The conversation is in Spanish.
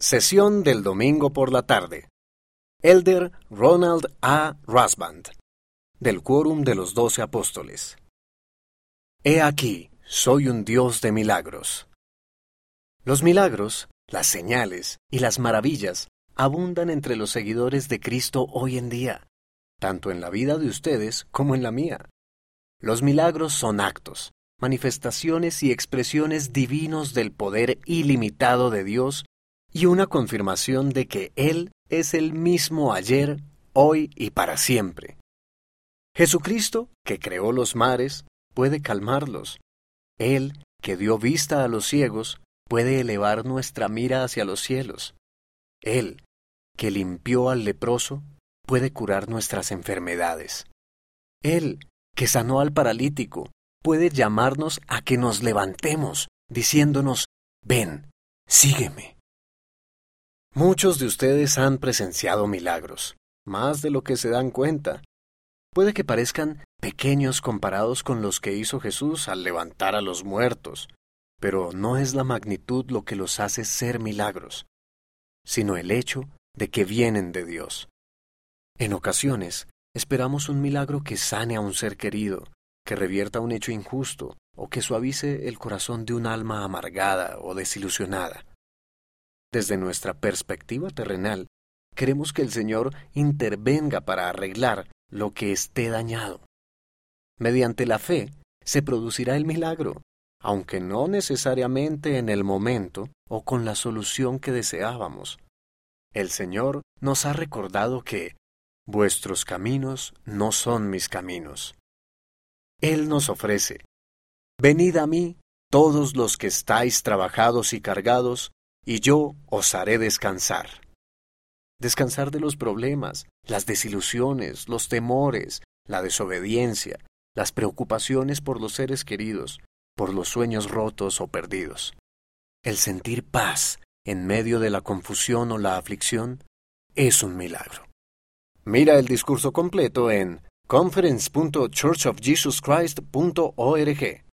Sesión del domingo por la tarde. Elder Ronald A. Rasband, del Quórum de los Doce Apóstoles. He aquí, soy un Dios de milagros. Los milagros, las señales y las maravillas abundan entre los seguidores de Cristo hoy en día, tanto en la vida de ustedes como en la mía. Los milagros son actos, manifestaciones y expresiones divinos del poder ilimitado de Dios y una confirmación de que Él es el mismo ayer, hoy y para siempre. Jesucristo, que creó los mares, puede calmarlos. Él, que dio vista a los ciegos, puede elevar nuestra mira hacia los cielos. Él, que limpió al leproso, puede curar nuestras enfermedades. Él, que sanó al paralítico, puede llamarnos a que nos levantemos, diciéndonos, ven, sígueme. Muchos de ustedes han presenciado milagros, más de lo que se dan cuenta. Puede que parezcan pequeños comparados con los que hizo Jesús al levantar a los muertos, pero no es la magnitud lo que los hace ser milagros, sino el hecho de que vienen de Dios. En ocasiones, esperamos un milagro que sane a un ser querido, que revierta un hecho injusto o que suavice el corazón de un alma amargada o desilusionada. Desde nuestra perspectiva terrenal, queremos que el Señor intervenga para arreglar lo que esté dañado. Mediante la fe se producirá el milagro, aunque no necesariamente en el momento o con la solución que deseábamos. El Señor nos ha recordado que vuestros caminos no son mis caminos. Él nos ofrece, venid a mí todos los que estáis trabajados y cargados, y yo os haré descansar. Descansar de los problemas, las desilusiones, los temores, la desobediencia, las preocupaciones por los seres queridos, por los sueños rotos o perdidos. El sentir paz en medio de la confusión o la aflicción es un milagro. Mira el discurso completo en conference.churchofjesuschrist.org.